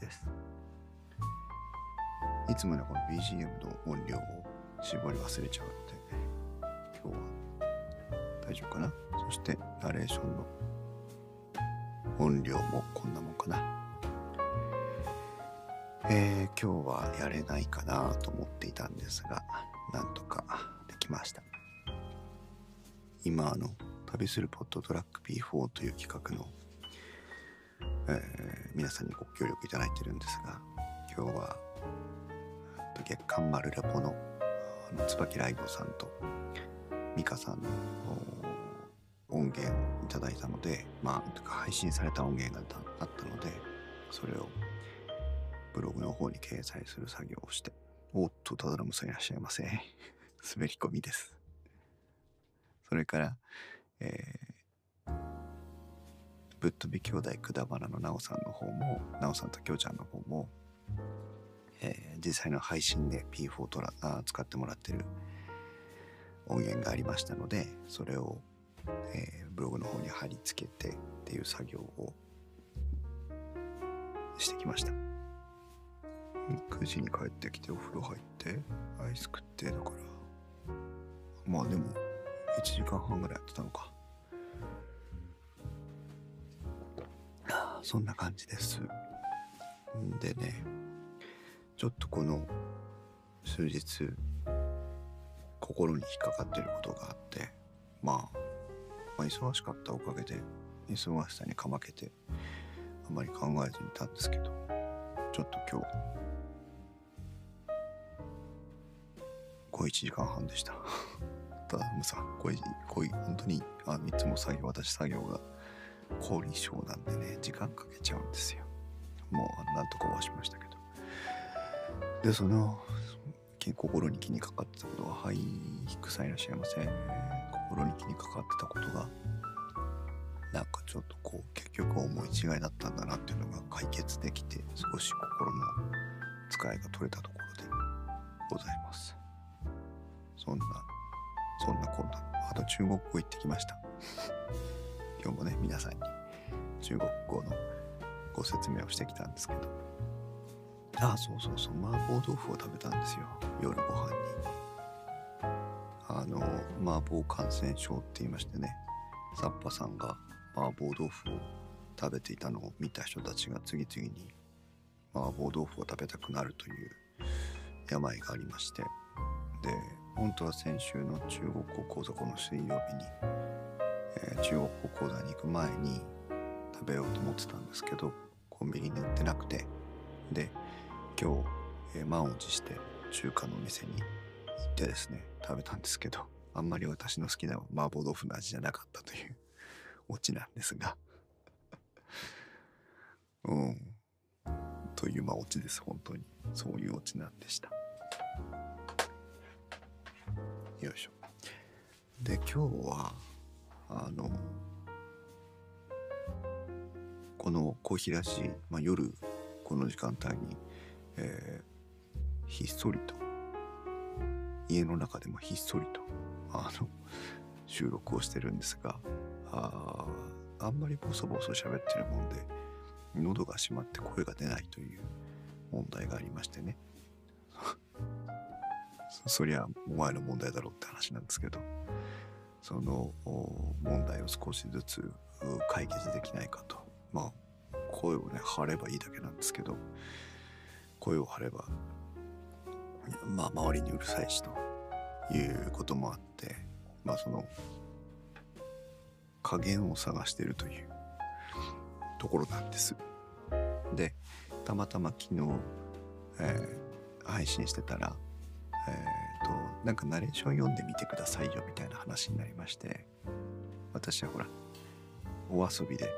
です。いつもね、この BGM の音量を絞り忘れちゃうので、今日は大丈夫かな？そして、ナレーションの音量もこんなもんかな。えー、今日はやれないかなと思っていたんですが、なんとかできました。今、あの、旅するポットトラック P4 という企画の、えー皆さんにご協力いただいてるんですが、今日は、月刊丸レポの椿ライドさんと美香さんの音源をいただいたので、まあ、とか配信された音源があったので、それをブログの方に掲載する作業をして、おっと、ただのむさいらっしゃいませ。滑り込みです。それから、えー、ぶっ飛び兄弟くだばなのなおさんの方も、なおさんときょうちゃんの方も、えー実際の配信で P4 トラあ使ってもらってる音源がありましたので、それを、えーブログの方に貼り付けてっていう作業をしてきました。9時に帰ってきてお風呂入ってアイス食ってだからまあでも1時間半ぐらいやってたのかそんな感じですでねちょっとこの数日心に引っかかってることがあってまあ、まあ忙しかったおかげで忙しさにかまけてあまり考えずにいたんですけどちょっと今日小1時間半でした。ただもうさ、これ、こういう、本当に、あ、いつも作業、私作業が後輪症なんでね、時間かけちゃうんですよ。もう、なんとかはしましたけど。で、その、心に気にかかってたことは、はい、ヒクさんいらっしゃいませ。心に気にかかってたことが、なんかちょっとこう、結局思い違いだったんだなっていうのが解決できて、少し心の使いが取れたところでございます。そんな、そんなこんな、あと中国語行ってきました。今日もね、皆さんに中国語のご説明をしてきたんですけど。ああ、そうそうそう、麻婆豆腐を食べたんですよ。夜ご飯に。あの、麻婆感染症って言いましてね、サッパさんが麻婆豆腐を食べていたのを見た人たちが次々に麻婆豆腐を食べたくなるという病がありまして、で本当は先週の中国語講座この水曜日に、えー中国語講座に行く前に食べようと思ってたんですけどコンビニに売ってなくてで今日、え満を持して中華のお店に行ってですね食べたんですけどあんまり私の好きな麻婆豆腐の味じゃなかったというオチなんですが。うん。というまあオチです本当に。そういうオチなんでした。よいしょ。で、今日は、あの、このコーヒーらしい、まあ、夜、この時間帯に、えーひっそりと、家の中でもひっそりと、あの、収録をしてるんですが、ああんまりボソボソ喋ってるもんで、喉が閉まって声が出ないという問題がありましてね。そりゃお前の問題だろって話なんですけどその問題を少しずつ解決できないかと。まあ声をね張ればいいだけなんですけど声を張ればまあ周りにうるさいしということもあってまあその加減を探してるというところなんです。でたまたま昨日、えー配信してたらえー、となんかナレーション読んでみてくださいよみたいな話になりまして私はほらお遊びで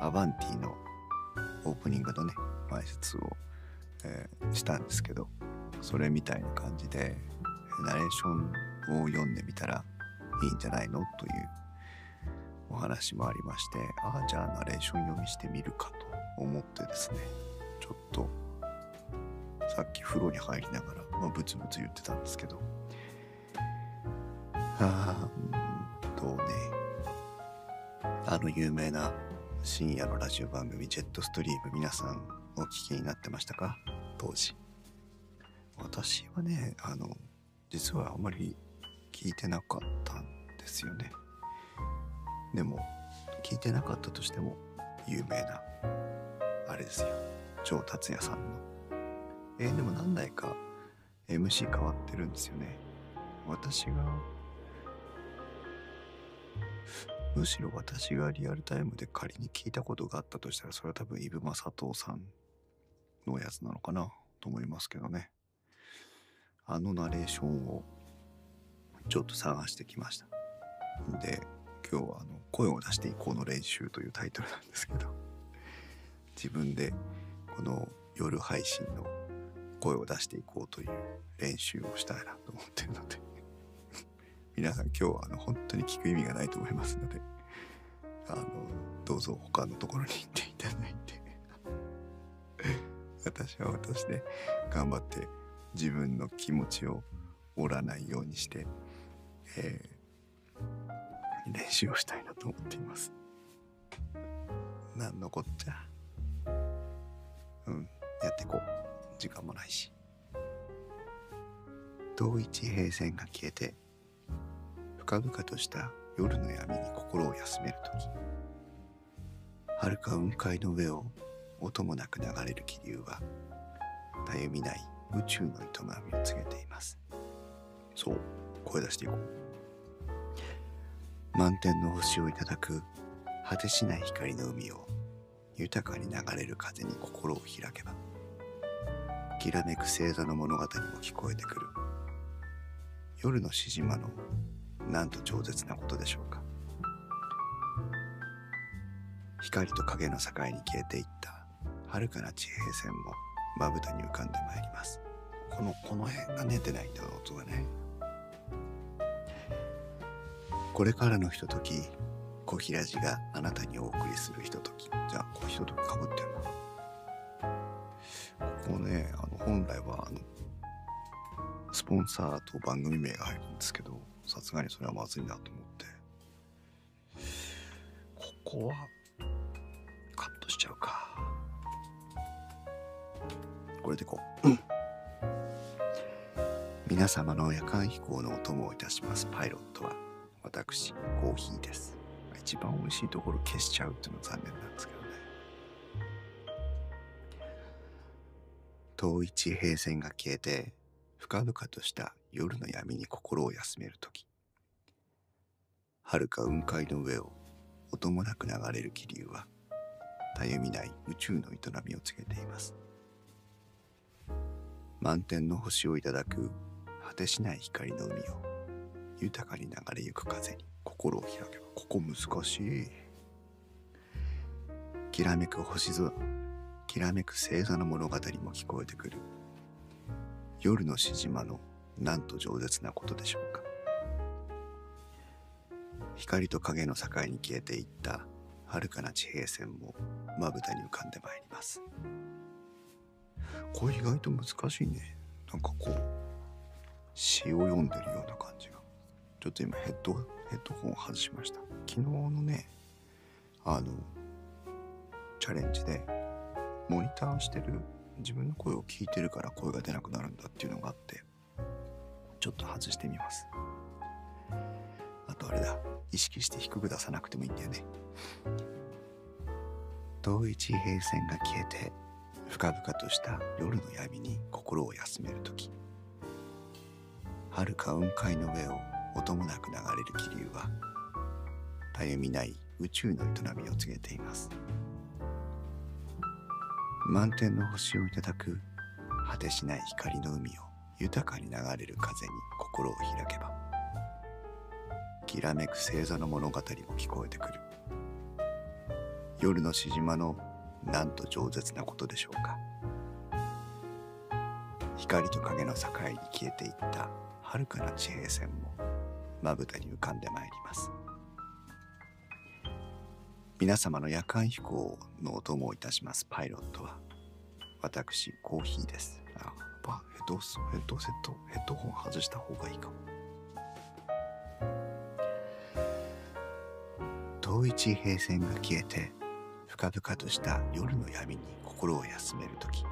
アバンティのオープニングのね前説を、えーしたんですけどそれみたいな感じでナレーションを読んでみたらいいんじゃないの？というお話もありましてああじゃあナレーション読みしてみるかと思ってですねちょっとさっき風呂に入りながら、まあ、ブツブツ言ってたんですけど、あうんとね、あの有名な深夜のラジオ番組ジェットストリーム皆さんお聞きになってましたか？当時。私はねあの実はあまり聞いてなかったんですよね。でも聞いてなかったとしても有名なあれですよ。超達也さんの。えー、でも何代か MC 変わってるんですよね。私がむしろ私がリアルタイムで仮に聞いたことがあったとしたらそれは多分イブマ佐藤さんのやつなのかなと思いますけどね。あのナレーションをちょっと探してきました。で今日はあの声を出していこうの練習というタイトルなんですけど。自分でこの夜配信の声を出していこうという練習をしたいなと思ってるので。皆さん今日はあの本当に聞く意味がないと思いますのであのどうぞ他のところに行っていただいて。私は私で頑張って自分の気持ちを折らないようにして、えー、練習をしたいなと思っています。何のこっちゃ。うんやっていこう。時間もないし。同一平線が消えて深々とした夜の闇に心を休める時。遥か雲海の上を音もなく流れる気流はたゆみない宇宙の営みを告げています。そう声出していこう。満天の星をいただく果てしない光の海を豊かに流れる風に心を開けばきらめく星座の物語も聞こえてくる。夜のしじまのなんと超絶なことでしょうか。光と影の境に消えていった遥かな地平線もまぶたに浮かんでまいります。このこの辺が寝てないんだ音がねこれからのひととき小平寺があなたにお送りするひととき。じゃあこうひとときかぶってんの？こねあの本来はあのスポンサーと番組名が入るんですけどさすがにそれはまずいなと思って。ここはカットしちゃうか。これでこう、皆様の夜間飛行のお供をいたします。パイロットは私コーヒーです。一番美味しいところ消しちゃうっていうのは残念なんですけ遠い地平線が消えて深々とした夜の闇に心を休める時。遥か雲海の上を音もなく流れる気流はたゆみない宇宙の営みを告げています。満天の星をいただく果てしない光の海を豊かに流れゆく風に心を開けばここ難しい。きらめく星空きらめく星座の物語も聞こえてくる。夜のしじまのなんと饒舌なことでしょうか。光と影の境に消えていった遥かな地平線もまぶたに浮かんでまいります。これ意外と難しいね。なんかこう詩を読んでるような感じが。ちょっと今ヘッドヘッドホンを外しました。昨日のねあのチャレンジでモニターしてる自分の声を聞いてるから声が出なくなるんだっていうのがあってちょっと外してみます。あとあれだ意識して低く出さなくてもいいんだよね。遠い地平線が消えて深々とした夜の闇に心を休める時。遥か雲海の上を音もなく流れる気流はたゆみない宇宙の営みを告げています。満天の星をいただく果てしない光の海を豊かに流れる風に心を開けばきらめく星座の物語も聞こえてくる。夜のしじまのなんと饒舌なことでしょうか。光と影の境に消えていった遥かな地平線もまぶたに浮かんでまいり皆様の夜間飛行のお供をいたします。パイロットは。私コーヒーです。あやっヘッドヘッドセットヘッドホン外した方がいいかも。遠い地平線が消えて深々とした夜の闇に心を休める時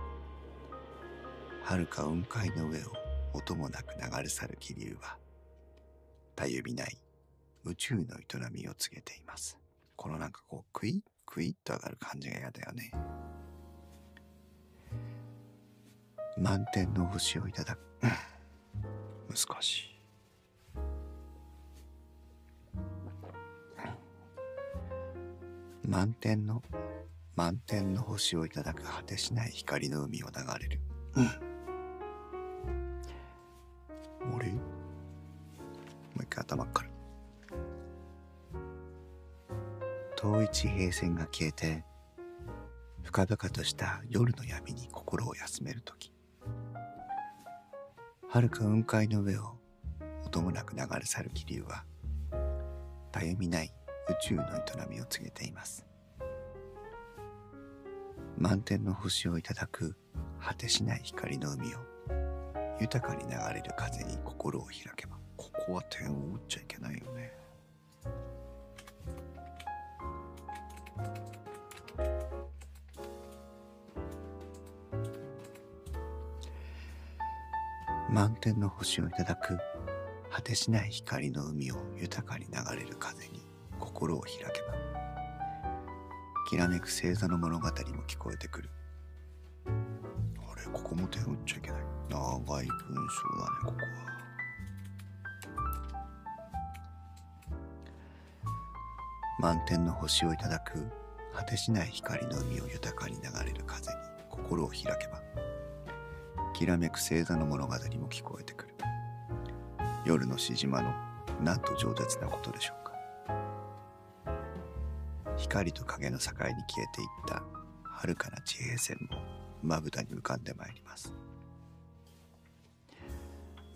遥か雲海の上を音もなく流れ去る気流はたゆみない宇宙の営みを告げています。このなんかこうクイックイッと上がる感じが嫌だよね。満天の星をいただく。難しい。満天の満天の星をいただく果てしない光の海を流れる、うん、俺？もう一回頭から遠い地平線が消えて深々とした夜の闇に心を休める時。遥か雲海の上を音もなく流れ去る気流はたゆみない宇宙の営みを告げています。満天の星をいただく果てしない光の海を豊かに流れる風に心を開けばここは点を打っちゃいけないよね。満天の星をいただく果てしない光の海を豊かに流れる風に心を開けばきらめく星座の物語も聞こえてくる。あれここも点打っちゃいけない。長い文章だねここは。満天の星をいただく果てしない光の海を豊かに流れる風に心を開けばきらめく星座の物語も聞こえてくる。夜のし島のなんと饒舌なことでしょうか。光と影の境に消えていった遥かな地平線もまぶたに浮かんでまいります。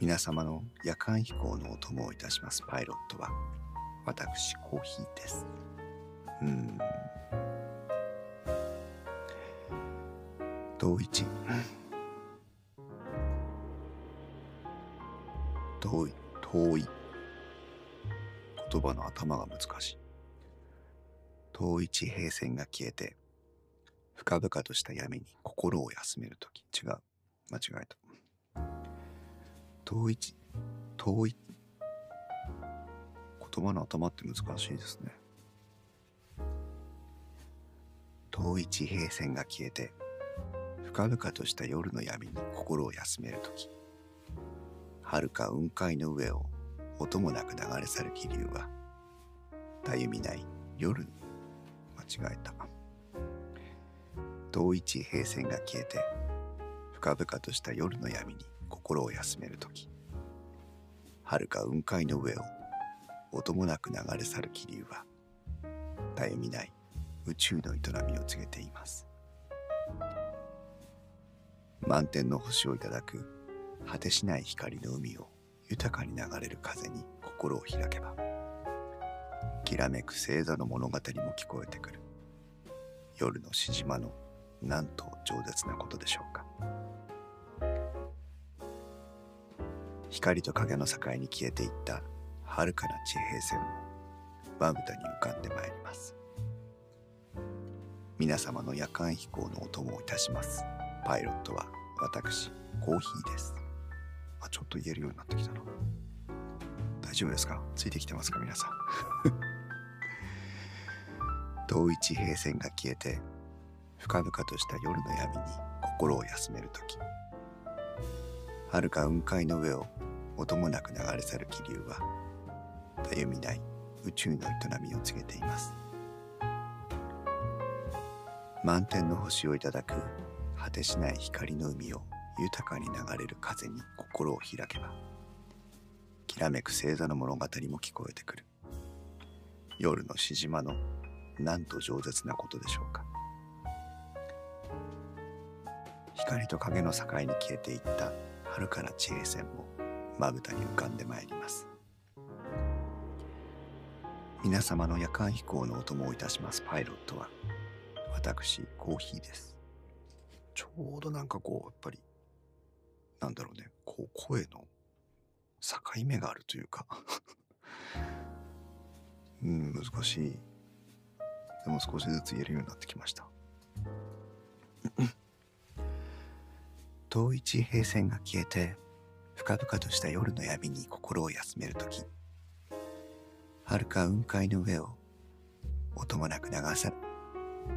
皆様の夜間飛行のお供をいたしますパイロットは私コーヒーです。うん。遠一。遠い遠い言葉の頭が難しい遠い地平線が消えて、深々とした闇に心を休めるとき。違う。間違えた。遠い、遠い、言葉の頭って難しいですね。遠い地平線が消えて、深々とした夜の闇に心を休めるとき。遥か雲海の上を音もなく流れ去る気流は、たゆみない夜に間違えた。遠い地平線が消えて深々とした夜の闇に心を休める時遥か雲海の上を音もなく流れ去る気流はたゆみない宇宙の営みを告げています。満天の星をいただく果てしない光の海を豊かに流れる風に心を開けばきらめく星座の物語も聞こえてくる。夜のし島のなんと饒舌なことでしょうか。光と影の境に消えていった遥かな地平線もまぶたに浮かんでまいります。皆様の夜間飛行のお供をいたします。パイロットは私コーヒーです。あちょっと言えるようになってきたな。大丈夫ですか？ついてきてますか？皆さん。遠い地平線が消えて深々とした夜の闇に心を休める時。遥か雲海の上を音もなく流れ去る気流はたゆみない宇宙の営みを告げています。満天の星をいただく果てしない光の海を豊かに流れる風に心を開けばきらめく星座の物語も聞こえてくる。夜のしじまのなんと饒舌なことでしょうか。光と影の境に消えていった遥かな地平線もまぶたに浮かんでまいります。皆様の夜間飛行のお供をいたしますパイロットは私コーヒーです。ちょうどなんかこうやっぱりなんだろうね。こう声の境目があるというか。うん難しい。でも少しずつ言えるようになってきました。遠い地平線が消えて深々とした夜の闇に心を休める時。遥か雲海の上を音もなく流さる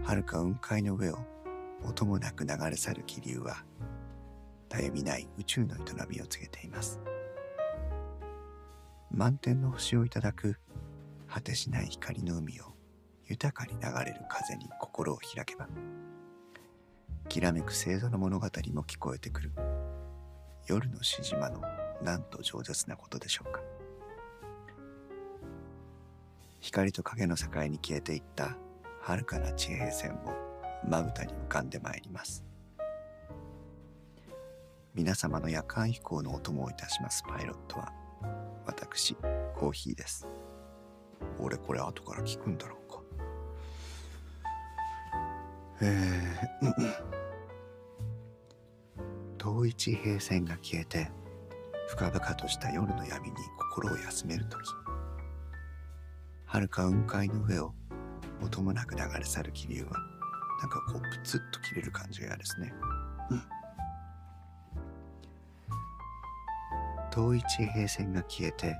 遥か雲海の上を音もなく流れ去る気流はたゆみない宇宙の営みを告げています満天の星をいただく果てしない光の海を豊かに流れる風に心を開けばきらめく星座の物語も聞こえてくる夜のしじまのなんと饒舌なことでしょうか光と影の境に消えていった遥かな地平線もまぶたに浮かんでまいります皆様の夜間飛行のお供をいたしますパイロットは私コーヒーです。俺これ後から聞くんだろうか。えー遠い地平線が消えて深々とした夜の闇に心を休める時遥か雲海の上を音もなく流れ去る気流はなんかこうプツッと切れる感じが嫌ですね、遠い地平線が消えて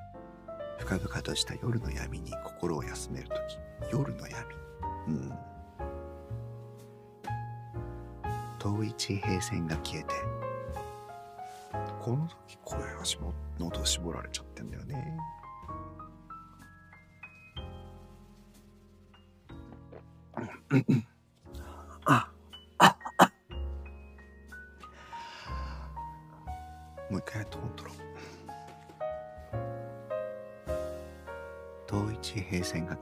深々とした夜の闇に心を休める時夜の闇。うん。遠い地平線が消えてこの時声がしも喉絞られちゃってんだよね。もう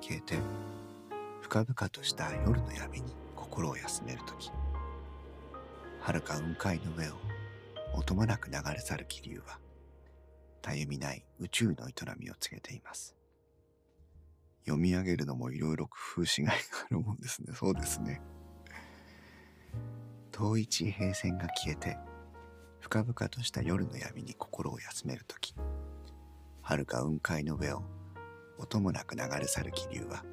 消えて深々とした夜の闇に心を休める時遥か雲海の上を音もなく流れ去る気流は、たゆみない宇宙の営みを告げています。読み上げるのもいろいろ工夫しがいがあるもんですね。そうですね。遠い地平線が消えて、深々とした夜の闇に心を休めるとき、遥か雲海の上を音もなく流れ去る気流は、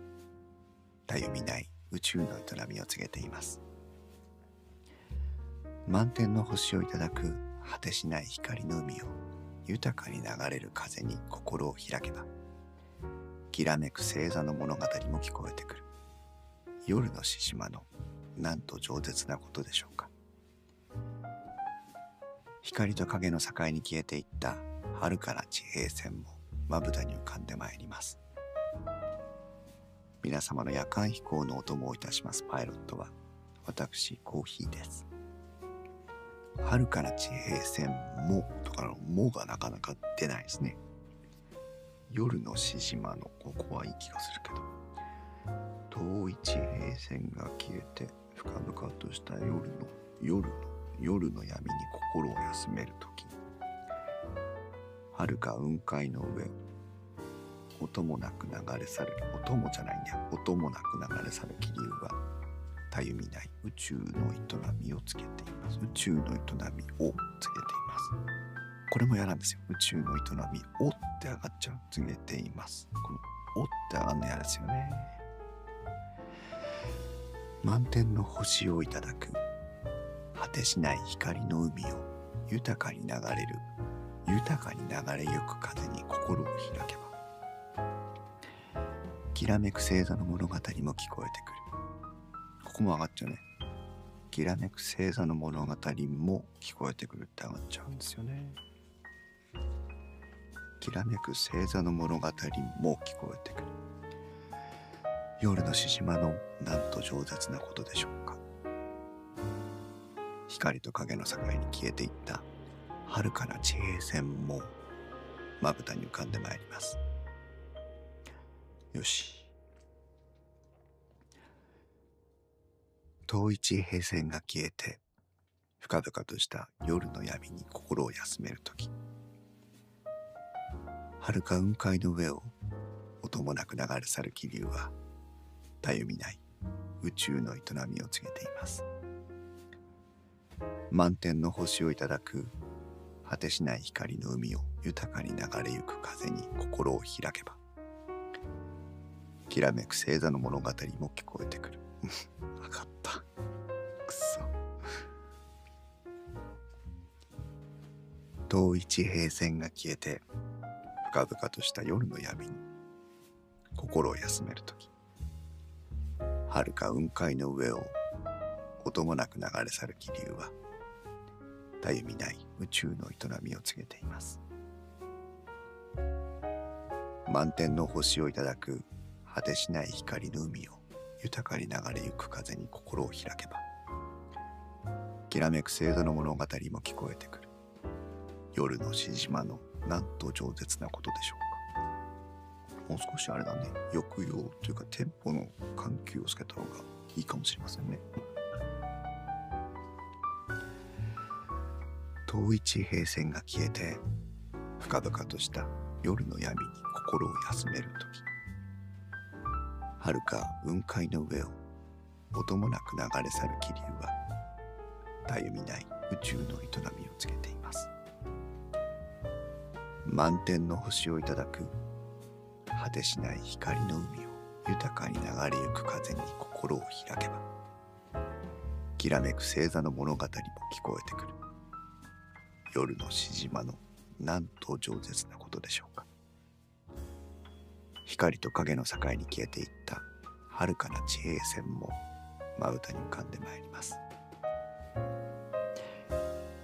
たゆみない宇宙の営みを告げています。満天の星をいただく果てしない光の海を豊かに流れる風に心を開けばきらめく星座の物語も聞こえてくる夜の獅子島のなんと饒舌なことでしょうか光と影の境に消えていった遥かな地平線もまぶたに浮かんでまいります。皆様の夜間飛行のお供をいたします。パイロットは私コーヒーです。遥かな地平線もとかのもがなかなか出ないですね。夜の獅子島のここはいい気がするけど遠い地平線が消えて深々とした夜の夜の夜の闇に心を休める時遥か雲海の上音もなく流れ去る音もじゃないんだよ音もなく流れ去る気流はたゆみない宇宙の営みをつけています。宇宙の営みをつけています。これも嫌なんですよ。宇宙の営み、おって上がっちゃう。告げています。このおって上がるの嫌ですよね。満天の星をいただく果てしない光の海を豊かに流れる豊かに流れゆく風に心を開けばきらめく星座の物語も聞こえてくるここも上がっちゃうね。きらめく星座の物語も聞こえてくるって上がっちゃうんですよね。きらめく星座の物語も聞こえてくる。夜の獅子島のなんと饒舌なことでしょうか。光と影の境に消えていった遥かな地平線もまぶたに浮かんでまいります。よし。遠い地平線が消えて深々とした夜の闇に心を休める時遥か雲海の上を音もなく流れ去る気流はたゆみない宇宙の営みを告げています満天の星をいただく果てしない光の海を豊かに流れゆく風に心を開けばきらめく星座の物語も聞こえてくる。分かった。くそ。遠い地平線が消えて深々とした夜の闇に心を休める時遥か雲海の上を音もなく流れ去る気流はたゆみない宇宙の営みを告げています。満天の星をいただく果てしない光の海を豊かに流れゆく風に心を開けばきらめく星座の物語も聞こえてくる。夜のしじまのなんと饒舌なことでしょうか。もう少しあれだね。抑揚というかテンポの緩急をつけた方がいいかもしれませんね。遠い地平線が消えて深々とした夜の闇に心を休める時。遥か雲海の上を音もなく流れ去る気流はたゆみない宇宙の営みを告げています。満天の星をいただく果てしない光の海を豊かに流れゆく風に心を開けばきらめく星座の物語も聞こえてくる。夜のしじまのなんと饒舌なことでしょうか。光と影の境に消えていった遥かな地平線もまぶたに浮かんでまいります。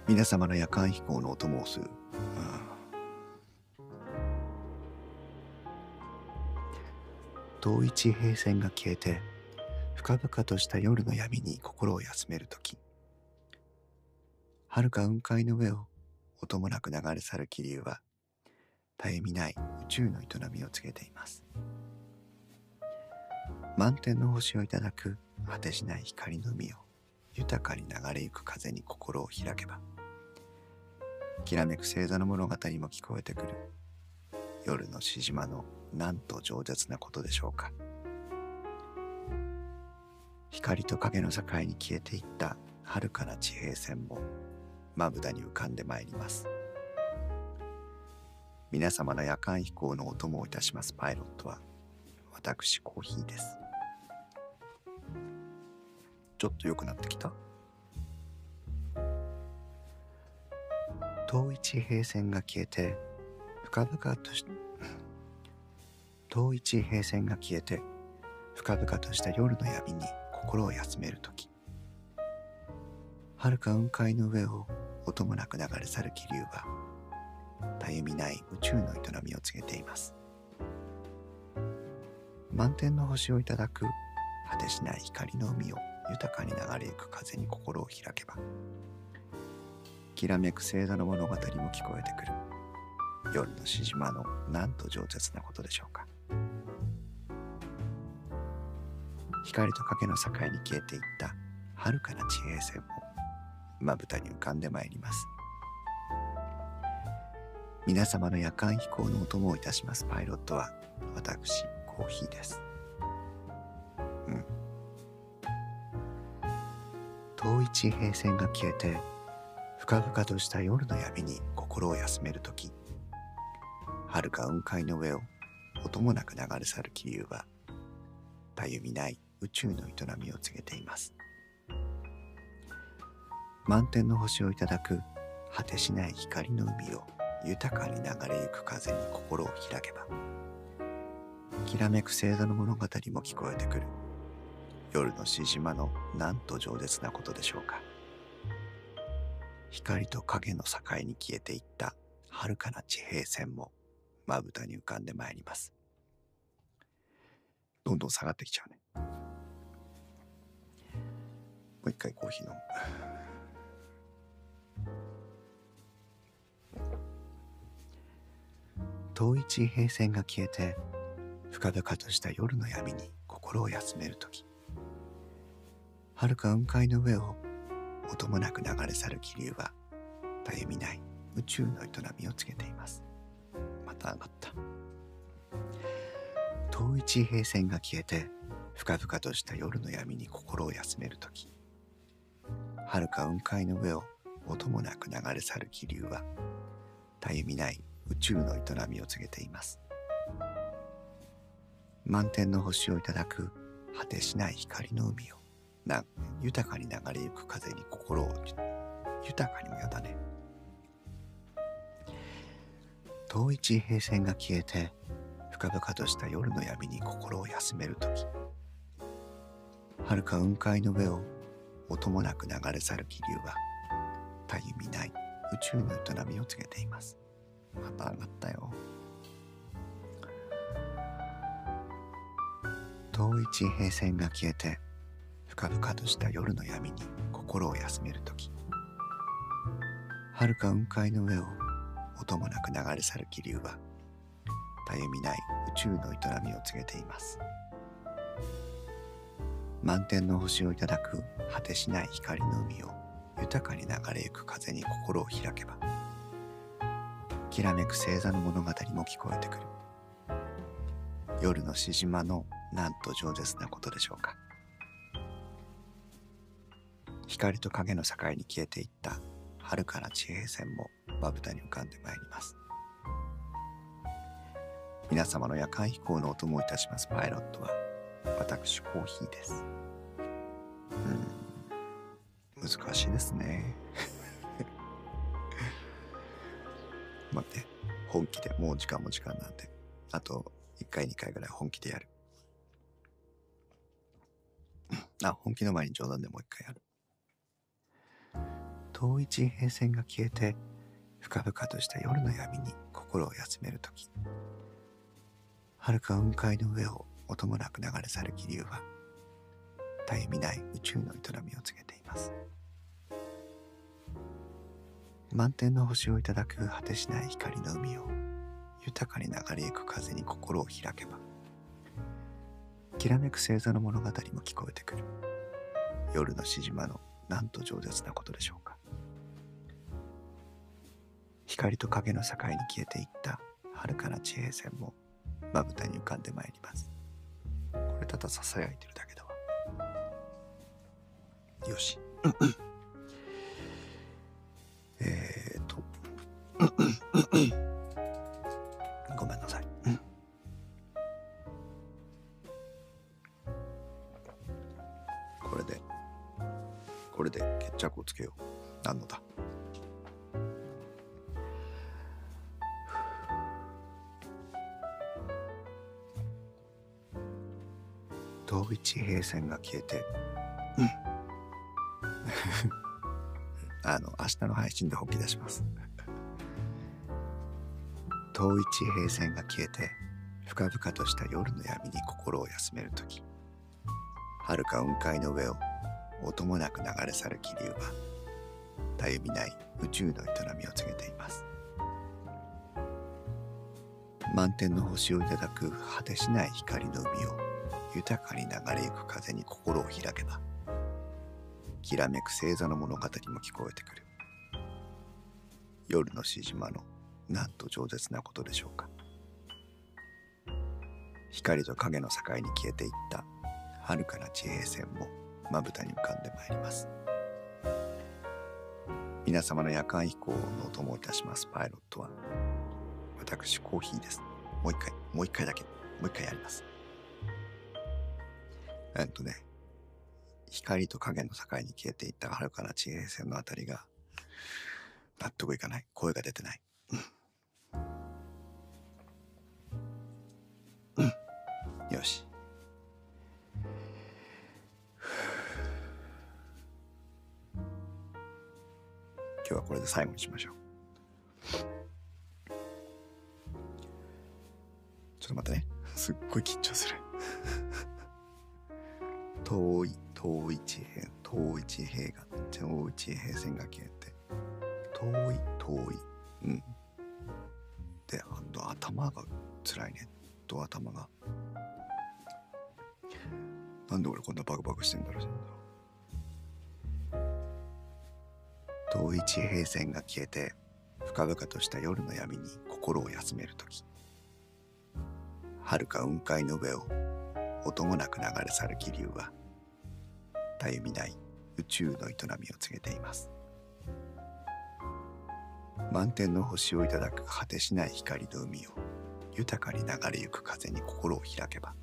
皆様の夜間飛行のお供をする、遠い地平線が消えて深々とした夜の闇に心を休める時。遥か雲海の上を音もなく流れ去る気流は絶えみない宇宙の営みを告げています。満天の星をいただく果てしない光の海を豊かに流れゆく風に心を開けばきらめく星座の物語も聞こえてくる。夜のしじまのなんと饒舌なことでしょうか。光と影の境に消えていった遥かな地平線もまぶたに浮かんでまいります。皆様の夜間飛行のお供をいたします。パイロットは私コーヒーです。ちょっと良くなってきた？遠い地平線が消えて深々とし遠い地平線が消えて深々とした夜の闇に心を休める時。遥か雲海の上を音もなく流れ去る気流はたゆみない宇宙の営みを告げています。満天の星をいただく果てしない光の海を豊かに流れゆく風に心を開けばきらめく星座の物語も聞こえてくる。夜のしじまのなんと饒舌なことでしょうか。光と影の境に消えていった遥かな地平線もまぶたに浮かんでまいります。皆様の夜間飛行のお供をいたします。パイロットは私コーヒーです。うん。遠い地平線が消えて深々とした夜の闇に心を休める時遥か雲海の上を音もなく流れ去る気流はたゆみない宇宙の営みを告げています。満天の星をいただく果てしない光の海を豊かに流れゆく風に心を開けばきらめく星座の物語も聞こえてくる。夜のしじまのなんと饒舌なことでしょうか。光と影の境に消えていった遥かな地平線もまぶたに浮かんでまいります。どんどん下がってきちゃうね。もう一回コーヒー飲む。遠い地平線が消えて深々とした夜の闇に心を休める時。遥か雲海の上を音もなく流れ去る気流はたゆみない宇宙の営みを告げています。また上がった。遠い地平線が消えて深々とした夜の闇に心を休める時。遥か雲海の上を音もなく流れ去る気流はたゆみない宇宙の営みを告げています。満天の星をいただく果てしない光の海をな豊かに流れゆく風に心を豊かにもやだね遠い地平線が消えて深々とした夜の闇に心を休める時遥か雲海の上を音もなく流れ去る気流はたゆみない。宇宙の営みを告げています。また上がったよ。遠い地平線が消えて深々とした夜の闇に心を休める時。遥か雲海の上を音もなく流れ去る気流はたゆみない宇宙の営みを告げています。満天の星をいただく果てしない光の海を豊かに流れゆく風に心を開けばきらめく星座の物語も聞こえてくる。夜のしじまのなんと饒舌なことでしょうか。光と影の境に消えていった遥かな地平線もまぶたに浮かんでまいります。皆様の夜間飛行のお供いたしますパイロットは私コーヒーです。難しいですね。待って。本気でもう時間も時間なんで。あと1回2回ぐらい本気でやる。あ本気の前に冗談でもう一回やる。遠い地平線が消えて深々とした夜の闇に心を休める時。遥か雲海の上を音もなく流れ去る気流は絶え見ない宇宙の営みを告げています。満天の星をいただく果てしない光の海を豊かに流れゆく風に心を開けばきらめく星座の物語も聞こえてくる。夜のしじまのなんと饒舌なことでしょうか。光と影の境に消えていった遥かな地平線もまぶたに浮かんでまいります。これただささやいてるだけだ。よし。えーと。ごめんなさい。これでこれで決着をつけよう。何のだ？遠い地平線が消えて、うん。あの、明日の配信で本気出します。遠い地平線が消えて、深々とした夜の闇に心を休めるとき、遥か雲海の上を音もなく流れ去る気流は、たゆみない宇宙の営みを告げています。満天の星をいただく果てしない光の海を豊かに流れゆく風に心を開けばきらめく星座の物語も聞こえてくる。夜のしじまのなんと饒舌なことでしょうか。光と影の境に消えていった。遥かな地平線もまぶたに浮かんでまいります。皆様の夜間飛行のお供いたします。パイロットは。私コーヒーです。もう一回もう一回だけ。もう一回やります。えっとね、光と影の境に消えていった遥かな地平線のあたりが、納得いかない。声が出てない。うん。うん。よし。今日はこれで最後にしましょう。ちょっと待ってね。すっごい緊張する。遠い遠い地平遠い地平が遠い地平線が消えて遠い遠いうん。であと頭が辛いね。と頭が。なんで俺こんなバクバクしてんだろう。遠い地平線が消えて深々とした夜の闇に心を休める時。遥か雲海の上を音もなく流れ去る気流はたゆみない宇宙の営みを告げています。満天の星をいただく果てしない光の海を豊かに流れゆく風に心を開けば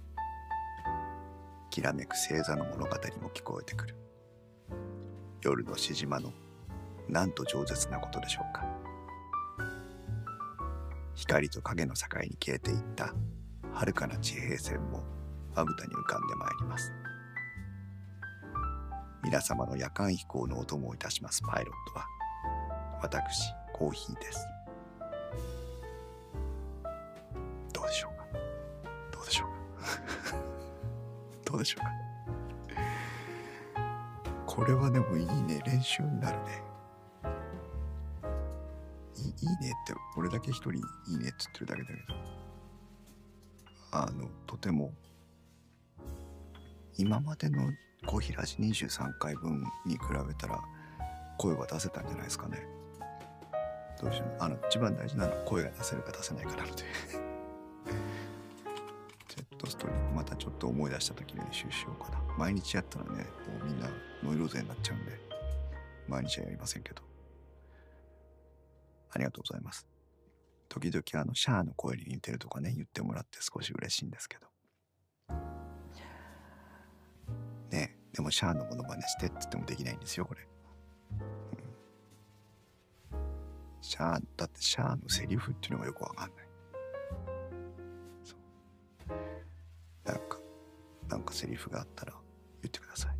きらめく星座の物語も聞こえてくる。夜のしじまのなんと饒舌なことでしょうか。光と影の境に消えていった遥かな地平線もまぶたに浮かんでまいります。皆様の夜間飛行のお供をいたしますパイロットは私コーヒーです。どうでしょうか？どうでしょうか？どうでしょうか？これはでもいいね。練習になるね。いいいねって俺だけ一人いいねって言ってるだけだけど。あのとても今までのコーヒーラジ23回分に比べたら声は出せたんじゃないですかね。どうしようあの一番大事なのは声が出せるか出せないかなので。ジェットストリームまたちょっと思い出した時に練習しようかな。毎日やったらねもうみんなノイローゼになっちゃうんで毎日はやりませんけど。ありがとうございます。時々あのシャアの声に似てるとかね言ってもらって少し嬉しいんですけど。でもシャアのものまねしてって言ってもできないんですよこれ、うん、シャアだってシャアのセリフっていうのがよくわかんない。そう。なんかなんかセリフがあったら言ってください。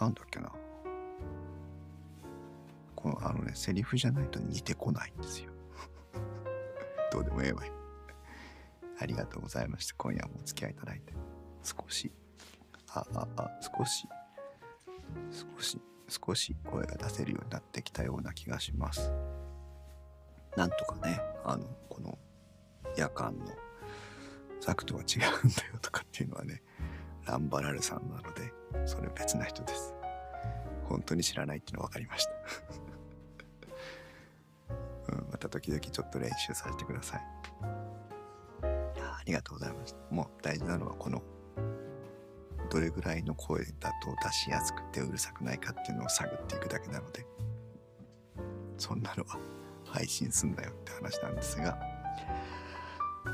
なんだっけな。このあのねセリフじゃないと似てこないんですよ。どうでもええわい。ありがとうございました。今夜もお付き合いいただいて。少し。あああ少し少し少し声が出せるようになってきたような気がしますなんとかねあのこの夜間のザクとは違うんだよとかっていうのはねランバラルさんなのでそれ別な人です本当に知らないっていうの分かりました うん、また時々ちょっと練習させてください。ありがとうございました。もう大事なのはこのどれぐらいの声だと出しやすくてうるさくないかっていうのを探っていくだけなのでそんなのは配信すんだよって話なんですが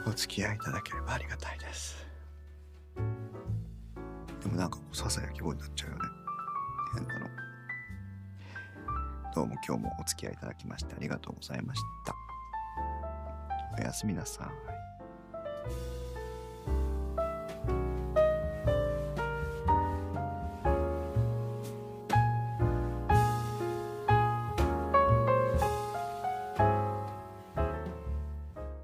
お付き合いいただければありがたいです。でもなんかささやき声になっちゃうよね。変なの。どうも今日もお付き合いいただきましてありがとうございました。おやすみなさい。